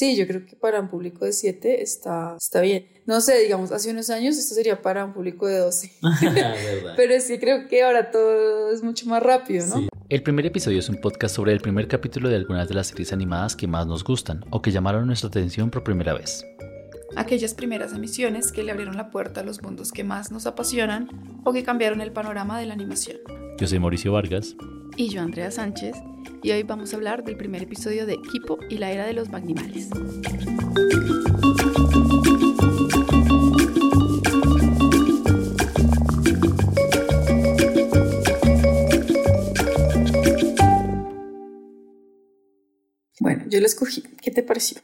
Sí, yo creo que para un público de 7 está, está bien. No sé, digamos, hace unos años esto sería para un público de 12. Pero es que creo que ahora todo es mucho más rápido, ¿no? El primer episodio es un podcast sobre el primer capítulo de algunas de las series animadas que más nos gustan o que llamaron nuestra atención por primera vez. Aquellas primeras emisiones que le abrieron la puerta a los mundos que más nos apasionan o que cambiaron el panorama de la animación. Yo soy Mauricio Vargas. Y yo, Andrea Sánchez, y hoy vamos a hablar del primer episodio de Kipo y la era de los Magnimales. Bueno, yo lo escogí. ¿Qué te pareció?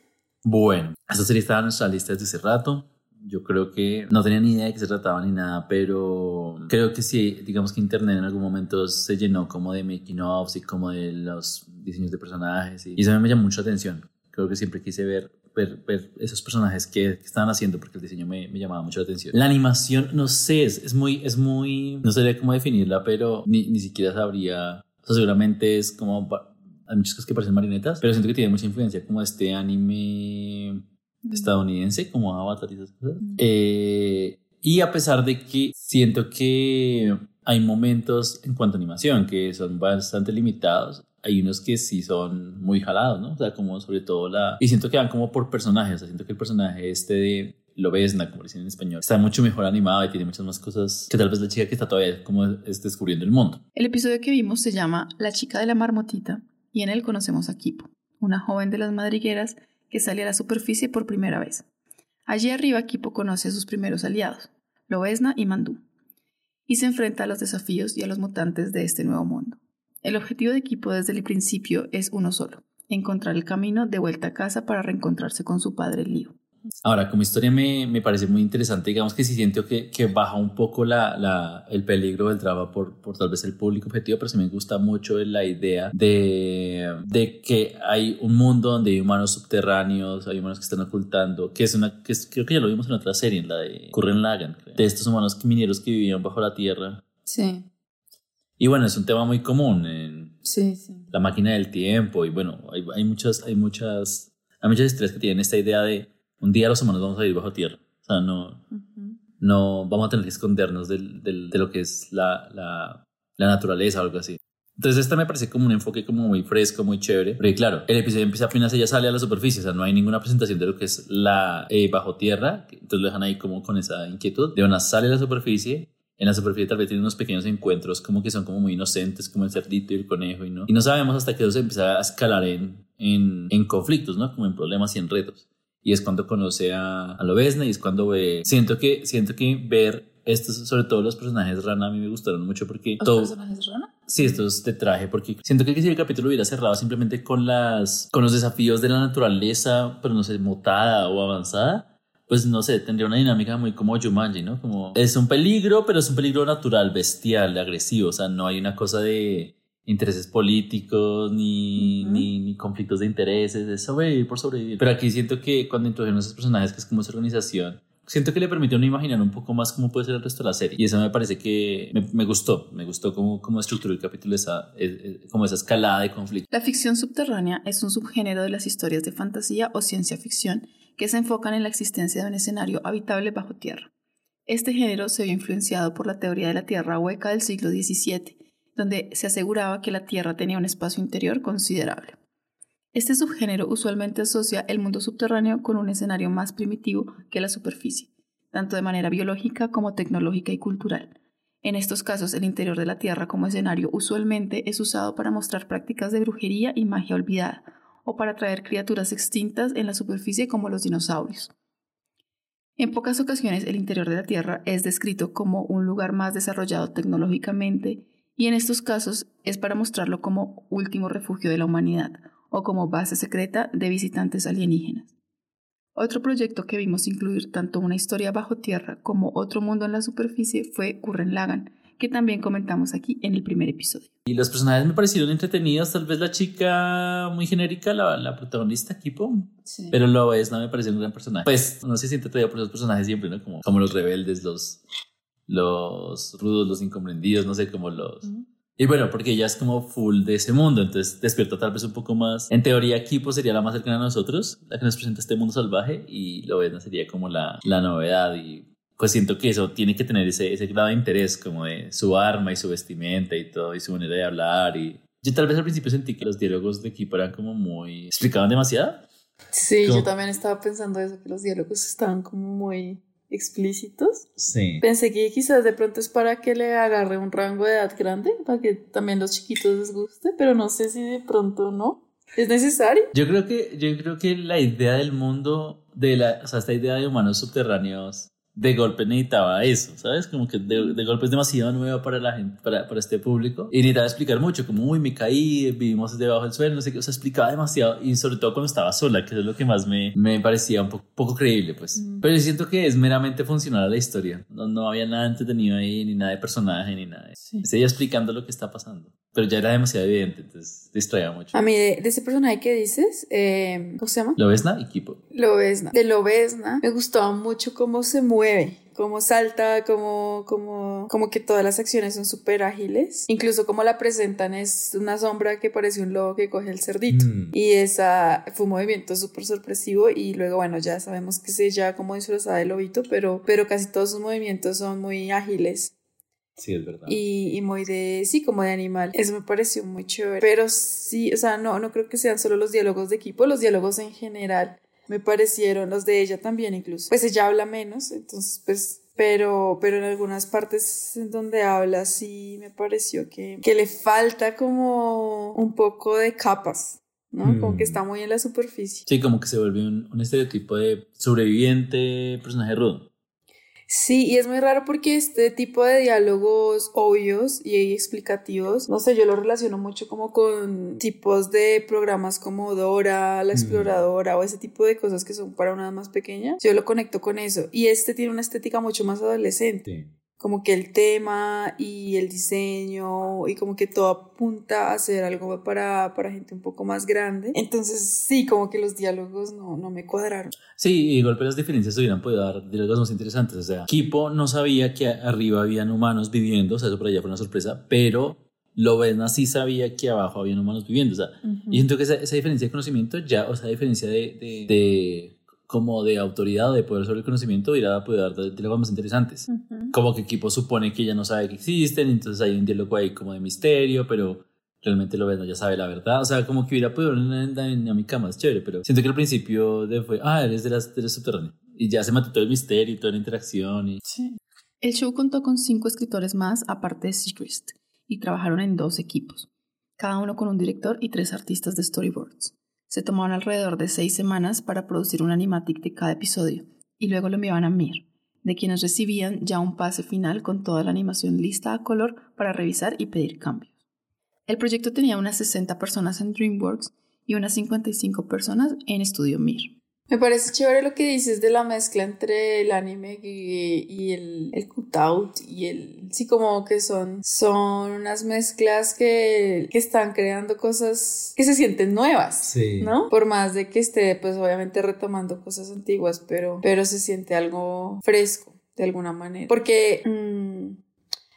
Bueno, esta serie estaba en nuestra lista desde hace rato. Yo creo que no tenía ni idea de qué se trataba ni nada, pero creo que sí, digamos que Internet en algún momento se llenó como de making ofs y como de los diseños de personajes y, eso me llamó mucha atención. Creo que siempre quise ver, ver, ver esos personajes que, estaban haciendo porque el diseño me, me, llamaba mucho la atención. La animación, no sé, es, es, muy, es muy, no sé cómo definirla, pero ni, ni siquiera sabría, o sea, seguramente es como, hay muchas cosas que parecen marionetas, pero siento que tiene mucha influencia como este anime estadounidense como Avatar y esas cosas. Eh, y a pesar de que siento que hay momentos en cuanto a animación que son bastante limitados, hay unos que sí son muy jalados, ¿no? O sea, como sobre todo la... Y siento que van como por personajes, o sea, siento que el personaje este de Lobesna, como dicen en español, está mucho mejor animado y tiene muchas más cosas que tal vez la chica que está todavía como es descubriendo el mundo. El episodio que vimos se llama La chica de la marmotita y en él conocemos a Kipo, una joven de las madrigueras que sale a la superficie por primera vez. Allí arriba Kipo conoce a sus primeros aliados, Lobesna y Mandú, y se enfrenta a los desafíos y a los mutantes de este nuevo mundo. El objetivo de Kipo desde el principio es uno solo, encontrar el camino de vuelta a casa para reencontrarse con su padre Lío. Ahora, como historia me, me, parece muy interesante, digamos que sí siento que, que baja un poco la, la, el peligro del drama por, por tal vez el público objetivo, pero sí me gusta mucho la idea de, de que hay un mundo donde hay humanos subterráneos, hay humanos que están ocultando, que es una, que creo que ya lo vimos en otra serie, en la de Curren Lagan, de estos humanos mineros que vivían bajo la tierra. Sí. Y bueno, es un tema muy común en sí, sí. la máquina del tiempo y bueno, hay, hay muchas, hay muchas, hay muchas historias que tienen esta idea de un día los humanos vamos a ir bajo tierra. O sea, no, no vamos a tener que escondernos del, del, de lo que es la, la, la, naturaleza o algo así. Entonces, esta me parece como un enfoque como muy fresco, muy chévere. Porque claro, el episodio empieza apenas ella sale a la superficie, o sea, no hay ninguna presentación de lo que es la eh, bajo tierra. Entonces lo dejan ahí como con esa inquietud. De una sale a la superficie, en la superficie tal vez tiene unos pequeños encuentros como que son como muy inocentes, como el cerdito y el conejo y no. Y no sabemos hasta que eso se empieza a escalar en, en, en conflictos, ¿no? Como en problemas y en retos y es cuando conoce a, a Lobesna y es cuando ve, siento que, siento que ver estos, sobre todo los personajes rana, a mí me gustaron mucho porque... ¿Los personajes rana? Sí, estos de traje, porque siento que si el capítulo hubiera cerrado simplemente con, las, con los desafíos de la naturaleza, pero no sé, mutada o avanzada, pues no sé, tendría una dinámica muy como Jumanji, ¿no? Como es un peligro, pero es un peligro natural, bestial, agresivo, o sea, no hay una cosa de intereses políticos ni, ni, ni, conflictos de intereses, de sobrevivir por sobrevivir. Pero aquí siento que cuando introdujeron esos personajes, que es como esa organización, siento que le permitió uno imaginar un poco más cómo puede ser el resto de la serie. Y eso me parece que me, me gustó, me gustó cómo, cómo estructuró el capítulo, esa, como esa escalada de conflicto. La ficción subterránea es un subgénero de las historias de fantasía o ciencia ficción que se enfocan en la existencia de un escenario habitable bajo tierra. Este género se vio influenciado por la teoría de la Tierra hueca del siglo XVII donde se aseguraba que la Tierra tenía un espacio interior considerable. Este subgénero usualmente asocia el mundo subterráneo con un escenario más primitivo que la superficie, tanto de manera biológica como tecnológica y cultural. En estos casos, el interior de la Tierra como escenario usualmente es usado para mostrar prácticas de brujería y magia olvidada, o para atraer criaturas extintas en la superficie como los dinosaurios. En pocas ocasiones, el interior de la Tierra es descrito como un lugar más desarrollado tecnológicamente y en estos casos es para mostrarlo como último refugio de la humanidad o como base secreta de visitantes alienígenas. Otro proyecto que vimos incluir tanto una historia bajo tierra como otro mundo en la superficie fue Curren Lagan, que también comentamos aquí en el primer episodio. Y los personajes me parecieron entretenidos, tal vez la chica muy genérica, la, la protagonista, Kipo, sí. pero lo es, no me parece un gran personaje. Pues no se siente todavía por esos personajes siempre, ¿no? Como, como los rebeldes, los, los rudos, los incomprendidos, no sé, como los, Y bueno, porque ella es como full de ese mundo, entonces despierta tal vez un poco más. En teoría, Kipo sería la más cercana a nosotros, la que nos presenta este mundo salvaje, y Lobezna sería como la, la novedad. Y pues siento que eso tiene que tener ese, ese grado de interés, como de su arma y su vestimenta y todo, y su manera de hablar. Y yo tal vez al principio sentí que los diálogos de Kipo eran como muy. explicaban demasiado. Sí, yo también estaba pensando eso, que los diálogos estaban como muy explícitos. Sí. Pensé que quizás de pronto es para que le agarre un rango de edad grande, para que también los chiquitos les guste, pero no sé si de pronto no. ¿Es necesario? Yo creo que, yo creo que la idea del mundo, de la, o sea, esta idea de humanos subterráneos de golpe necesitaba eso, ¿sabes? Como que de, de golpe es demasiado nuevo para la gente, para, para este público. Y necesitaba explicar mucho, como, uy, me caí, vivimos debajo del suelo, no sé qué. O sea, explicaba demasiado y sobre todo cuando estaba sola, que es lo que más me, me parecía un poco, poco creíble, pues. Mm. Pero yo siento que es meramente funcional a la historia. No, no había nada entretenido ahí, ni nada de personaje, ni nada. Sí. Es ella explicando lo que está pasando. Pero ya era demasiado evidente, entonces distraía mucho. A mí, de, de ese personaje que dices, eh, ¿cómo se llama? Lobezna y Kipo. Lobezna. De Lobezna, me gustaba mucho cómo se mueve. Cómo salta, como, como, como que todas las acciones son súper ágiles. Incluso como la presentan es una sombra que parece un lobo que coge el cerdito. Mm. Y esa fue un movimiento súper sorpresivo y luego, bueno, ya sabemos que se ya como disfrazada de lobito, pero, pero casi todos sus movimientos son muy ágiles. Sí, es verdad. Y, y, muy de, sí, como de animal. Eso me pareció muy chévere. Pero sí, o sea, no, no creo que sean solo los diálogos de equipo, los diálogos en general me parecieron, los de ella también incluso. Pues ella habla menos, entonces pues, pero, pero en algunas partes en donde habla sí me pareció que, que le falta como un poco de capas. ¿no? Mm. Como que está muy en la superficie. Sí, como que se vuelve un, un estereotipo de sobreviviente, personaje rudo. Sí, y es muy raro porque este tipo de diálogos obvios y explicativos, no sé, yo lo relaciono mucho como con tipos de programas como Dora, La Exploradora mm. o ese tipo de cosas que son para una más pequeña. Yo lo conecto con eso. Y este tiene una estética mucho más adolescente. Sí como que el tema y el diseño y como que todo apunta a hacer algo para, para gente un poco más grande. Entonces sí, como que los diálogos no, no me cuadraron. Sí, y golpe las diferencias hubieran podido dar diálogos más interesantes. O sea, Kipo no sabía que arriba habían humanos viviendo, o sea, eso por allá fue una sorpresa, pero Lobezna sí sabía que abajo habían humanos viviendo. O sea, uh -huh. y siento que esa, esa, diferencia de conocimiento ya, o sea, diferencia de, de, de como de autoridad de poder sobre el conocimiento irá a poder dar diálogos más interesantes. Uh -huh. Como que equipo supone que ella no sabe que existen, entonces hay un diálogo ahí como de misterio, pero realmente lo ves, no ya sabe la verdad. O sea, como que hubiera podido una dinámica más chévere, pero siento que al principio de fue, ah, eres de las, de las subterráneas. Y ya se mató todo el misterio y toda la interacción. Y... Sí. El show contó con cinco escritores más, aparte de Seacrest, y trabajaron en dos equipos, cada uno con un director y tres artistas de storyboards. Se tomaban alrededor de seis semanas para producir un animatic de cada episodio y luego lo enviaban a Mir, de quienes recibían ya un pase final con toda la animación lista a color para revisar y pedir cambios. El proyecto tenía unas 60 personas en DreamWorks y unas 55 personas en Estudio Mir. Me parece chévere lo que dices de la mezcla entre el anime y, y el, el cutout y el... Sí, como que son, son unas mezclas que, que están creando cosas que se sienten nuevas, sí. ¿no? Por más de que esté, pues obviamente retomando cosas antiguas, pero, pero se siente algo fresco de alguna manera. Porque... Mmm,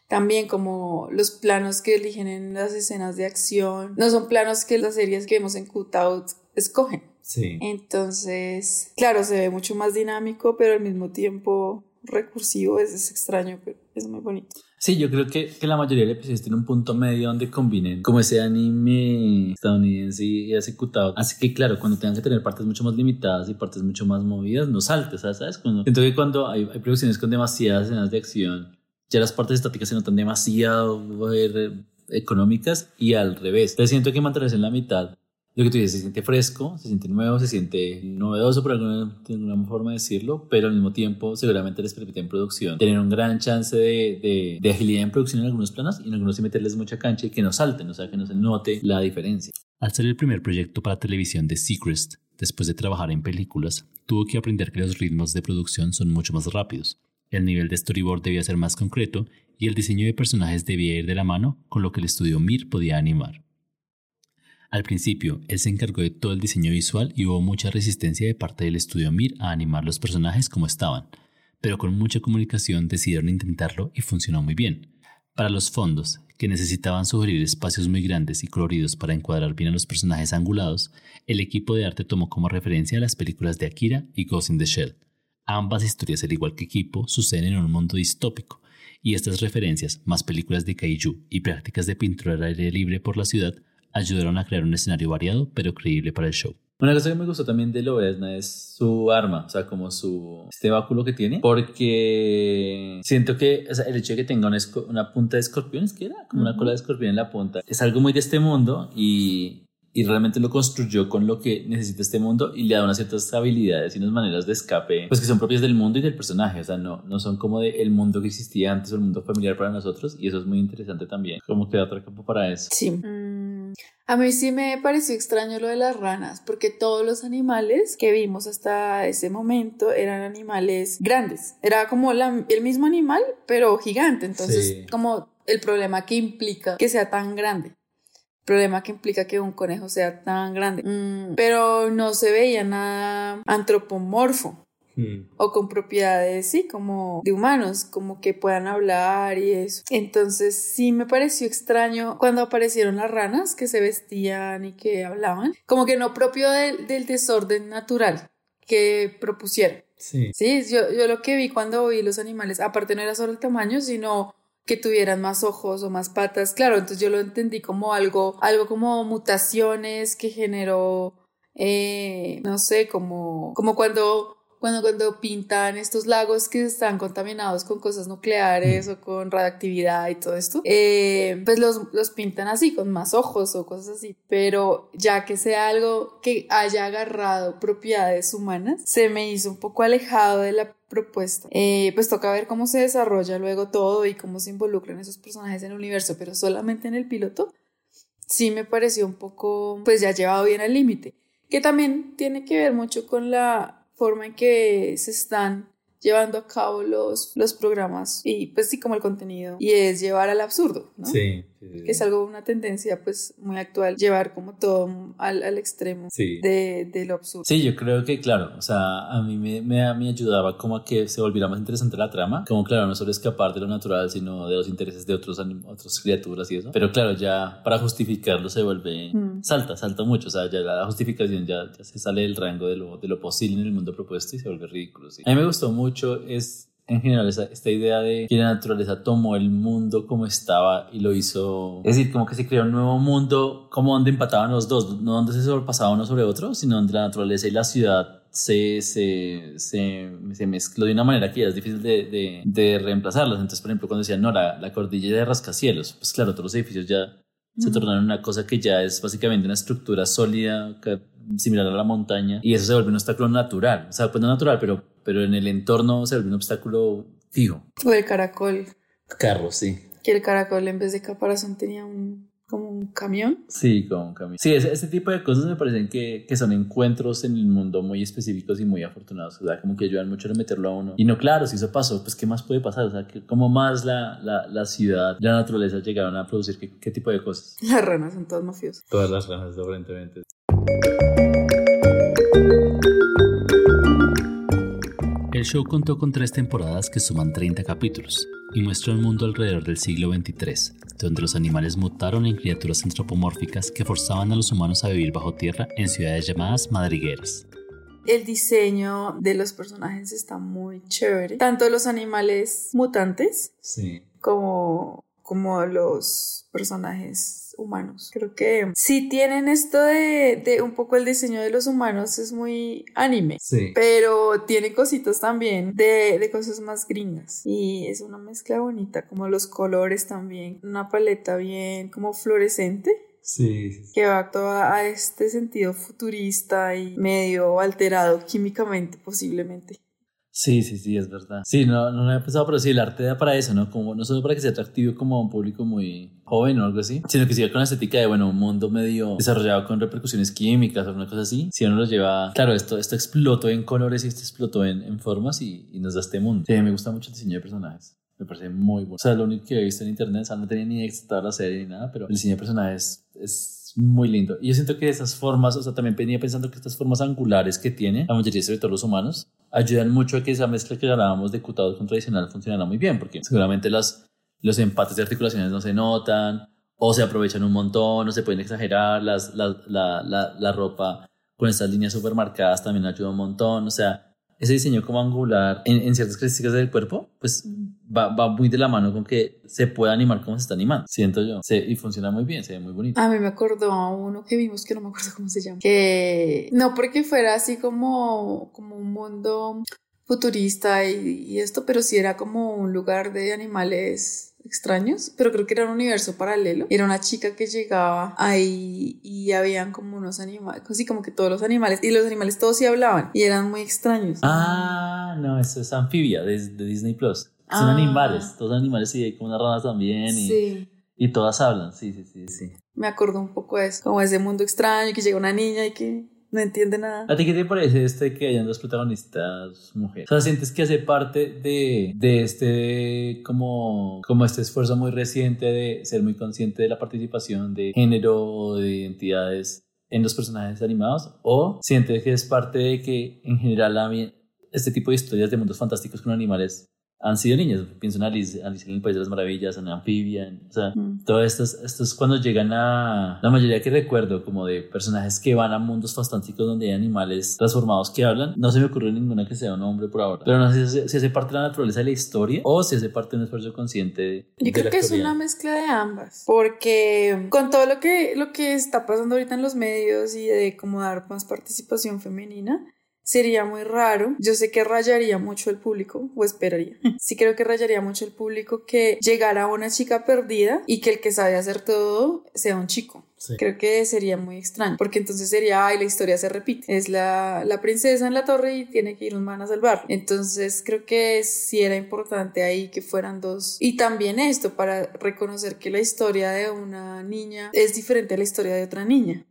también como los planos que eligen en las escenas de acción no son planos que las series que vemos en Cutout escogen. Sí. Entonces, claro, se ve mucho más dinámico, pero al mismo tiempo recursivo, es, es extraño, pero es muy bonito. Sí, yo creo que, que la mayoría de episodios tiene un punto medio donde combinen como ese anime estadounidense y ejecutado. Así que claro, cuando tengan que tener partes mucho más limitadas y partes mucho más movidas, no saltes, ¿sabes? Cuando, siento que cuando hay, hay producciones con demasiadas escenas de acción, ya las partes estáticas se notan demasiado eh, económicas y al revés. Entonces siento que mantenerse en la mitad lo que tú dices, se siente fresco, se siente nuevo, se siente novedoso por alguna, de forma decirlo, pero al mismo tiempo seguramente les permite en producción tener un gran chance de, de, de, agilidad en producción en algunos planos y en algunos sí meterles mucha cancha y que no salten, o sea, que no se note la diferencia. Al ser el primer proyecto para televisión de Seacrest, después de trabajar en películas, tuvo que aprender que los ritmos de producción son mucho más rápidos. El nivel de storyboard debía ser más concreto y el diseño de personajes debía ir de la mano con lo que el estudio Mir podía animar. Al principio, él se encargó de todo el diseño visual y hubo mucha resistencia de parte del estudio Mir a animar los personajes como estaban, pero con mucha comunicación decidieron intentarlo y funcionó muy bien. Para los fondos, que necesitaban sugerir espacios muy grandes y coloridos para encuadrar bien a los personajes angulados, el equipo de arte tomó como referencia las películas de Akira y Ghost in the Shell. Ambas historias, al igual que equipo, suceden en un mundo distópico, y estas referencias, más películas de kaiju y prácticas de pintura al aire libre por la ciudad, ayudaron a crear un escenario variado pero creíble para el show. Una cosa que me gustó también de Lobezna es su arma, o sea, como su este báculo que tiene, porque siento que o sea, el hecho de que tenga una, una punta de escorpión, es que era como una cola de escorpión en la punta, es algo muy de este mundo y y realmente lo construyó con lo que necesita este mundo y le da unas ciertas habilidades y unas maneras de escape pues que son propias del mundo y del personaje o sea no, no son como del el mundo que existía antes o el mundo familiar para nosotros y eso es muy interesante también como que da otro campo para eso. Sí. Mm, a mí sí me pareció extraño lo de las ranas porque todos los animales que vimos hasta ese momento eran animales grandes era como la, el mismo animal pero gigante entonces como el problema que implica que sea tan grande problema que implica que un conejo sea tan grande. Mm, pero no se veía nada antropomorfo. Hmm. O con propiedades, sí, como de humanos, como que puedan hablar y eso. Entonces sí me pareció extraño cuando aparecieron las ranas que se vestían y que hablaban, como que no propio del, del desorden natural que propusieron. Sí. Sí, yo, yo lo que vi cuando vi los animales, aparte no era solo el tamaño, sino que tuvieran más ojos o más patas. Claro, entonces yo lo entendí como algo, algo como mutaciones que generó, eh, no sé, como, como cuando cuando, cuando pintan estos lagos que están contaminados con cosas nucleares mm. o con radiactividad y todo esto, eh, pues los, los pintan así, con más ojos o cosas así. Pero ya que sea algo que haya agarrado propiedades humanas, se me hizo un poco alejado de la propuesta. Eh, pues toca ver cómo se desarrolla luego todo y cómo se involucran esos personajes en el universo, pero solamente en el piloto sí me pareció un poco, pues ya llevado bien al límite, que también tiene que ver mucho con la forma que se están llevando a cabo los, los programas y pues sí como el contenido y es llevar al absurdo, ¿no? Sí, que es algo, una tendencia pues muy actual, llevar como todo al, al extremo de, de, lo absurdo. Sí, yo creo que claro, o sea, a mí me, me, me, ayudaba como a que se volviera más interesante la trama, como claro, no solo escapar de lo natural, sino de los intereses de otros otras criaturas y eso, pero claro, ya para justificarlo se vuelve, mm. salta, salta mucho, o sea, ya la justificación ya, ya, se sale del rango de lo, de lo posible en el mundo propuesto y se vuelve ridículo. ¿sí? A mí me gustó mucho es en general esta, esta, idea de que la naturaleza tomó el mundo como estaba y lo hizo, es decir, como que se creó un nuevo mundo como donde empataban los dos, no donde se sobrepasaba uno sobre otro, sino donde la naturaleza y la ciudad se, se, se, se mezcló de una manera que ya es difícil de, de, de reemplazarlas. Entonces, por ejemplo, cuando decían, no, la, la cordillera de rascacielos, pues claro, todos los edificios ya se tornaron una cosa que ya es básicamente una estructura sólida similar a la montaña y eso se vuelve un obstáculo natural, o sea, pues no natural, pero pero en el entorno se vuelve un obstáculo fijo. O el caracol. Carro, sí. Que el caracol en vez de caparazón tenía un como un camión. Sí, como un camión. Sí, ese, ese tipo de cosas me parecen que, que, son encuentros en el mundo muy específicos y muy afortunados. O sea, como que ayudan mucho a meterlo a uno. Y no, claro, si eso pasó, pues ¿qué más puede pasar? O sea, como más la, la, la ciudad, la naturaleza llegaron a producir qué, qué tipo de cosas. Las ranas son todas mafiosas. Todas las ranas, aparentemente. El show contó con tres temporadas que suman 30 capítulos y muestra un mundo alrededor del siglo XXIII, donde los animales mutaron en criaturas antropomórficas que forzaban a los humanos a vivir bajo tierra en ciudades llamadas madrigueras. El diseño de los personajes está muy chévere, tanto los animales mutantes como, como los personajes humanos. Creo que si tienen esto de, de, un poco el diseño de los humanos, es muy anime. Sí. Pero tiene cositas también de, de cosas más gringas. Y es una mezcla bonita, como los colores también. Una paleta bien como fluorescente. Sí, Que va todo a este sentido futurista y medio alterado químicamente posiblemente. Sí, sí, sí, es verdad. Sí, no, no lo había pensado, pero sí, el arte da para eso, ¿no? Como, no solo para que sea atractivo como un público muy joven o algo así, sino que siga con la estética de, bueno, un mundo medio desarrollado con repercusiones químicas o una cosa así. Si uno lo lleva, claro, esto, esto explotó en colores y esto explotó en, en formas y, y, nos da este mundo. Sí, me gusta mucho el diseño de personajes. Me parece muy bueno. O sea, lo único que he visto en internet, o sea, no tenía ni idea la serie ni nada, pero el diseño de personajes es muy lindo. Y yo siento que esas formas, o sea, también venía pensando que estas formas angulares que tiene la mayoría, sobre todo los humanos, ayudan mucho a que esa mezcla que hablábamos de cutado con tradicional funcionara muy bien, porque seguramente las, los empates de articulaciones no se notan, o se aprovechan un montón, o se pueden exagerar, las, la, la, la, la ropa con estas líneas súper marcadas también ayuda un montón, o sea, ese diseño como angular en, en, ciertas características del cuerpo, pues va, va, muy de la mano con que se pueda animar como se está animando, siento yo. Se, y funciona muy bien, se ve muy bonito. A mí me acordó a uno que vimos que no me acuerdo cómo se llama. Que no porque fuera así como, como un mundo futurista y, y esto, pero sí era como un lugar de animales extraños, pero creo que era un universo paralelo. Era una chica que llegaba ahí y habían como unos animales, así como que todos los animales, y los animales todos sí hablaban y eran muy extraños. Ah, no, eso es Anfibia de, de Disney Plus. Son Ah. animales, todos animales y hay como unas ranas también y, Sí. y todas hablan, sí, sí, sí, sí. Me acuerdo un poco de eso, como ese mundo extraño que llega una niña y que no entiende nada. ¿A ti qué te parece este que hayan dos protagonistas mujeres? O sea, ¿sientes que hace parte de, de este, como, como este esfuerzo muy reciente de ser muy consciente de la participación de género o de identidades en los personajes animados? ¿O sientes que es parte de que en general este tipo de historias de mundos fantásticos con animales han sido niñas? Pienso en Alice, Alice en el País de las Maravillas, en Amphibia, en- o sea, Mm. todo esto, es- esto es cuando llegan a la mayoría que recuerdo como de personajes que van a mundos fantásticos donde hay animales transformados que hablan no se me ocurre ninguna que sea un hombre por ahora pero no sé si, hace- si hace parte de la naturaleza de la historia o si hace parte de un esfuerzo consciente de, Yo de creo la que es una mezcla de ambas, porque con todo lo que, lo que está pasando ahorita en los medios y de cómo dar más participación femenina, sería muy raro. Yo sé que rayaría mucho el público, o esperaría. Sí creo que rayaría mucho el público que llegara una chica perdida y que el que sabe hacer todo sea un chico. Sí. Creo que sería muy extraño, porque entonces sería, ay, la historia se repite. Es la, la princesa en la torre y tiene que ir un man a salvarla. Entonces creo que sí era importante ahí que fueran dos. Y también esto, para reconocer que la historia de una niña es diferente a la historia de otra niña.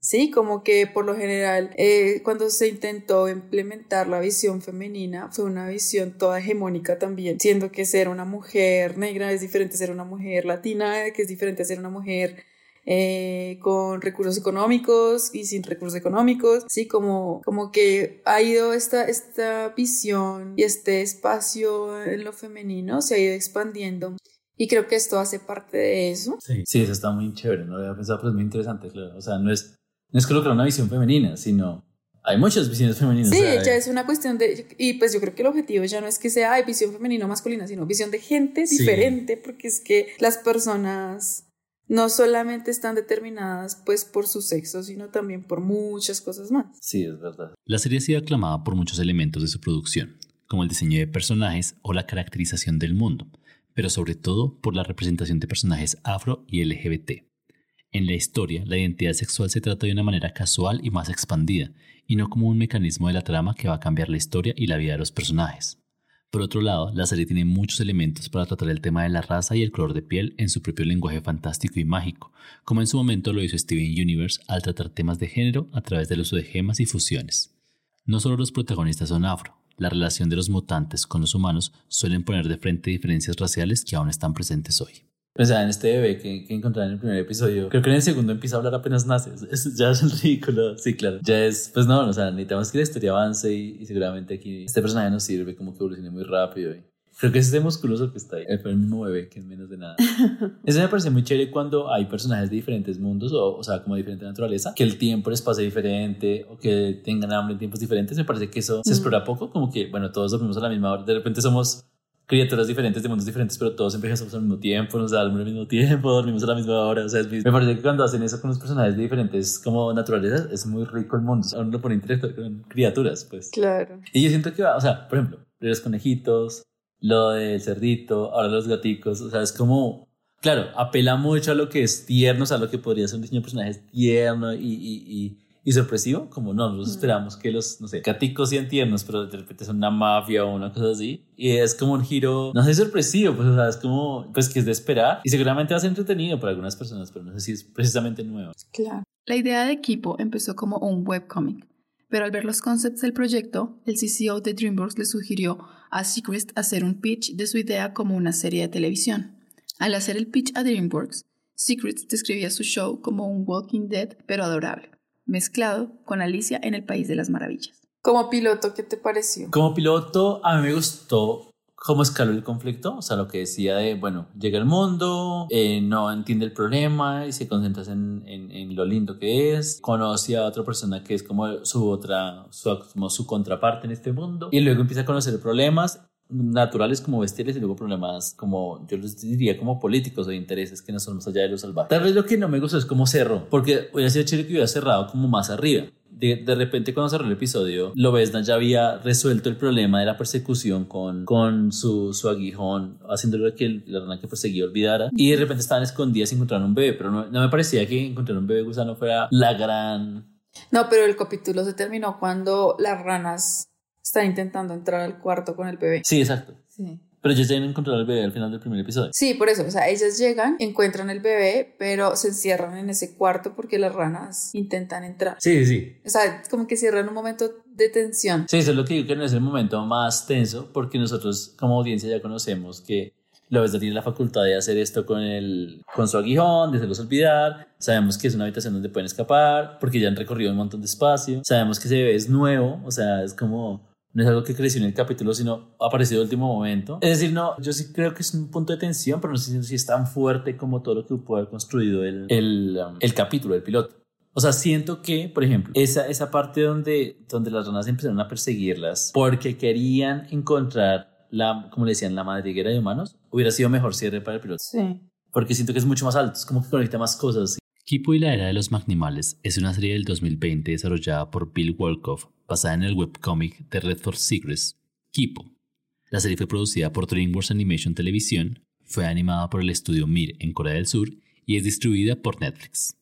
Sí, como que por lo general, eh, cuando se intentó implementar la visión femenina, fue una visión toda hegemónica también, siendo que ser una mujer negra es diferente a ser una mujer latina, que es diferente a ser una mujer eh, con recursos económicos y sin recursos económicos, sí, como, como que ha ido esta, esta visión y este espacio en lo femenino se ha ido expandiendo. Y creo que esto hace parte de eso. Sí. sí, eso está muy chévere, no lo había pensado, pero es muy interesante, claro. O sea, no es, no es colocar una visión femenina, sino hay muchas visiones femeninas. Sí, o sea, ya es una cuestión de, y pues yo creo que el objetivo ya no es que sea ay, visión femenina o masculina, sino visión de gente Sí. diferente, porque es que las personas no solamente están determinadas pues por su sexo, sino también por muchas cosas más. Sí, es verdad. La serie ha sido aclamada por muchos elementos de su producción, como el diseño de personajes o la caracterización del mundo, pero sobre todo por la representación de personajes afro y LGBT. En la historia, la identidad sexual se trata de una manera casual y más expandida, y no como un mecanismo de la trama que va a cambiar la historia y la vida de los personajes. Por otro lado, la serie tiene muchos elementos para tratar el tema de la raza y el color de piel en su propio lenguaje fantástico y mágico, como en su momento lo hizo Steven Universe al tratar temas de género a través del uso de gemas y fusiones. No solo los protagonistas son afro, la relación de los mutantes con los humanos suelen poner de frente diferencias raciales que aún están presentes hoy. Pensaba en este bebé que, que encontraron en el primer episodio. Creo que en el segundo empieza a hablar apenas nace. Es- ya es ridículo. Sí, claro. Ya es, pues no, o sea, necesitamos que la historia avance y, y seguramente aquí este personaje nos sirve como que evolucione muy rápido. y- Creo que es este musculoso que está ahí. Fue el mismo bebé, que es menos de nada. Eso me parece muy chévere cuando hay personajes de diferentes mundos, o, o sea, como de diferente naturaleza, que el tiempo les pase diferente o que tengan hambre en tiempos diferentes. Me parece que eso se Mm. explora poco, como que, bueno, todos dormimos a la misma hora. De repente somos criaturas diferentes de mundos diferentes, pero todos envejecemos al mismo tiempo, nos da al mismo tiempo, dormimos a la misma hora. O sea, es me parece que cuando hacen eso con los personajes de diferentes como naturalezas, es muy rico el mundo. Uno lo pone interactuar con criaturas, pues. Claro. Y yo siento que va, o sea, por ejemplo, los conejitos, lo del cerdito, ahora los gaticos, o sea, es como, claro, apela mucho a lo que es tierno, o sea, a lo que podría ser un diseño de personajes tierno y, y, y, y sorpresivo, como no, nosotros Mm. esperamos que los, no sé, gaticos sean tiernos, pero de repente son una mafia o una cosa así, y es como un giro, no sé, sorpresivo, pues, o sea, es como, pues que es de esperar, y seguramente va a ser entretenido para algunas personas, pero no sé si es precisamente nuevo. Claro. La idea de equipo empezó como un webcomic, pero al ver los concepts del proyecto, el CCO de DreamWorks le sugirió a Seacrest hacer un pitch de su idea como una serie de televisión. Al hacer el pitch a DreamWorks, Seacrest describía su show como un Walking Dead pero adorable, mezclado con Alicia en el País de las Maravillas. Como piloto, ¿qué te pareció? Como piloto, a mí me gustó cómo escaló el conflicto, o sea, lo que decía de, bueno, llega el mundo, eh, no entiende el problema y se concentra en, en, en, lo lindo que es, conoce a otra persona que es como su otra, su, como su contraparte en este mundo y luego empieza a conocer problemas naturales como bestiales y luego problemas como yo les diría como políticos o de intereses que no son más allá de lo salvaje. Tal vez lo que no me gustó es como cerró, porque hubiera sido chévere que hubiera cerrado como más arriba de, de, repente cuando cerró el episodio, Lobezna ya había resuelto el problema de la persecución con, con su, su aguijón, haciéndolo que la rana que perseguía olvidara. Y de repente estaban escondidas y encontraron un bebé, pero no, no me parecía que encontrar un bebé gusano fuera la gran... No, pero el capítulo se terminó cuando las ranas están intentando entrar al cuarto con el bebé. Sí, exacto. Sí. Pero ellos a encontrar al bebé al final del primer episodio. Sí, por eso, o sea, ellas llegan, encuentran el bebé, pero se encierran en ese cuarto porque las ranas intentan entrar. Sí, sí. O sea, como que cierran un momento de tensión. Sí, eso es lo que digo que no es el momento más tenso porque nosotros como audiencia ya conocemos que Lobezna tiene la facultad de hacer esto con, el, con su aguijón, de hacerlos olvidar. Sabemos que es una habitación donde pueden escapar porque ya han recorrido un montón de espacio. Sabemos que ese bebé es nuevo, o sea, es como no es algo que creció en el capítulo, sino en el último momento. Es decir, no, yo sí creo que es un punto de tensión, pero no sé si es tan fuerte como todo lo que pudo haber construido el, el, um, el capítulo, el piloto. O sea, siento que, por ejemplo, esa, esa parte donde, donde las ranas empezaron a perseguirlas porque querían encontrar la, como le decían, la madriguera de humanos, hubiera sido mejor cierre para el piloto. Sí. Porque siento que es mucho más alto, es como que conecta más cosas. Kipo y la Era de los Magnimales es una serie del 2020 desarrollada por Bill Wolkoff basada en el webcómic de Redford Secrets, Kipo. La serie fue producida por DreamWorks Animation Televisión, fue animada por el estudio Mir en Corea del Sur y es distribuida por Netflix.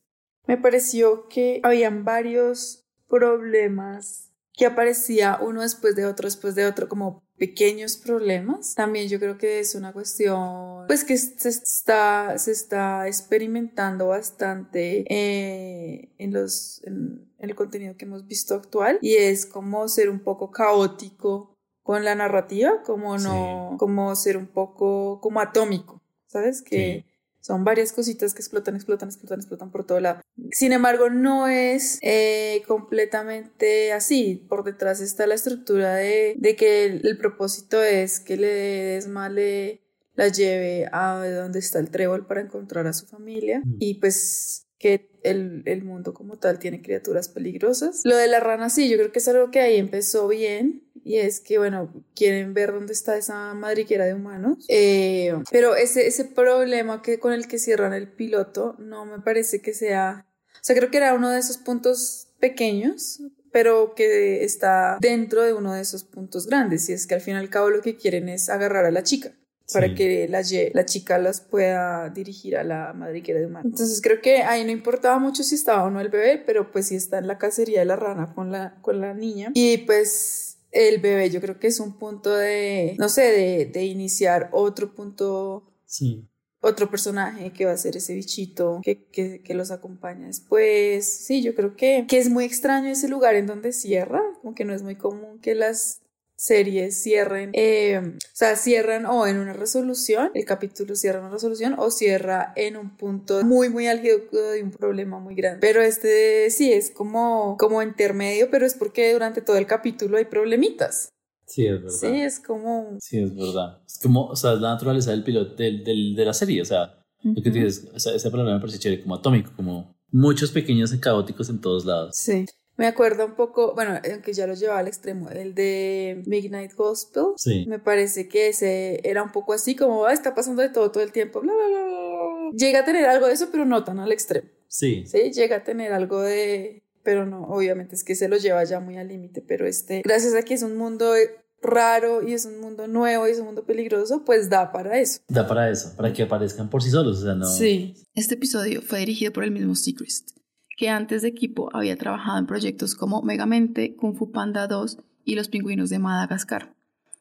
Me pareció que habían varios problemas que aparecía uno después de otro, después de otro, como pequeños problemas. También yo creo que es una cuestión, pues que se está, se está experimentando bastante eh, en, los, en, el contenido que hemos visto actual y es como ser un poco caótico con la narrativa, como no, como ser un poco como atómico, ¿sabes? Que son varias cositas que explotan, explotan, explotan, explotan por todo lado. Sin embargo, no es eh, completamente así. Por detrás está la estructura de, de que el, propósito es que le desmale la lleve a donde está el trébol para encontrar a su familia mm. y pues que el, el, mundo como tal tiene criaturas peligrosas. Lo de la rana sí, yo creo que es algo que ahí empezó bien y es que, bueno, quieren ver dónde está esa madriguera de humanos. Eh, pero ese, ese problema que, con el que cierran el piloto no me parece que sea... O sea, creo que era uno de esos puntos pequeños, pero que está dentro de uno de esos puntos grandes. Y es que al fin y al cabo lo que quieren es agarrar a la chica para que la, la chica las pueda dirigir a la madriguera de humanos. Entonces creo que ahí no importaba mucho si estaba o no el bebé, pero pues sí está en la cacería de la rana con la, con la niña. Y pues el bebé yo creo que es un punto de, no sé, de, de iniciar otro punto. Sí. Otro personaje que va a ser ese bichito que, que, que, los acompaña después. Sí, yo creo que, que es muy extraño ese lugar en donde cierra, como que no es muy común que las series cierren, eh, o sea, cierran o en una resolución, el capítulo cierra en una resolución o cierra en un punto muy, muy álgido de un problema muy grande. Pero este sí es como, como intermedio, pero es porque durante todo el capítulo hay problemitas. Sí, es verdad. Sí, es como... Sí, es verdad. Es como, o sea, es la naturaleza del piloto, del, del, de la serie, o sea, lo que dices, ese problema me parece chévere, como atómico, como muchos pequeños caóticos en todos lados. Sí. Me acuerdo un poco, bueno, aunque ya lo llevaba al extremo, el de Midnight Gospel. Sí. Me parece que ese era un poco así como, ah, está pasando de todo todo el tiempo, bla, bla, bla, bla. Llega a tener algo de eso, pero no tan al extremo. Sí. Sí, llega a tener algo de... Pero no, obviamente es que se lo lleva ya muy al límite, pero este, gracias a que es un mundo raro y es un mundo nuevo y es un mundo peligroso, pues da para eso. Da para eso, para que aparezcan por sí solos, o sea, no. Sí. Este episodio fue dirigido por el mismo Seacrest que antes de equipo había trabajado en proyectos como Megamente, Kung Fu Panda 2 y Los Pingüinos de Madagascar,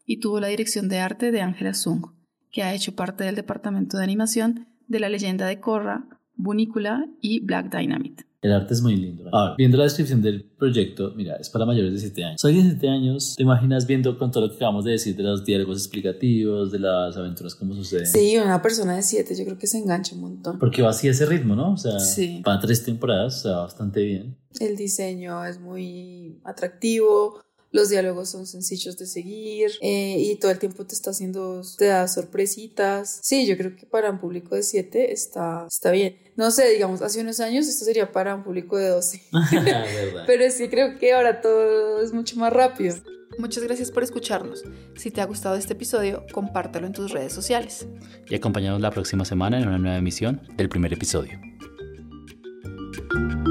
y tuvo la dirección de arte de Ángela Sung, que ha hecho parte del departamento de animación de La leyenda de Korra, Bunícula y Black Dynamite. El arte es muy lindo. Ahora, viendo la descripción del proyecto, mira, es para mayores de 7 años. Soy 17 años, ¿te imaginas viendo con todo lo que acabamos de decir de los diálogos explicativos, de las aventuras, cómo suceden? Sí, una persona de 7 yo creo que se engancha un montón. Porque va así ese ritmo, ¿no? O sea, sí. para tres temporadas, o sea, bastante bien. El diseño es muy atractivo, los diálogos son sencillos de seguir eh, y todo el tiempo te está haciendo, te da sorpresitas. Sí, yo creo que para un público de 7 está, está bien. No sé, digamos, hace unos años esto sería para un público de 12. Pero sí creo que ahora todo es mucho más rápido. Muchas gracias por escucharnos. Si te ha gustado este episodio, compártelo en tus redes sociales. Y acompáñanos la próxima semana en una nueva emisión del primer episodio. thank you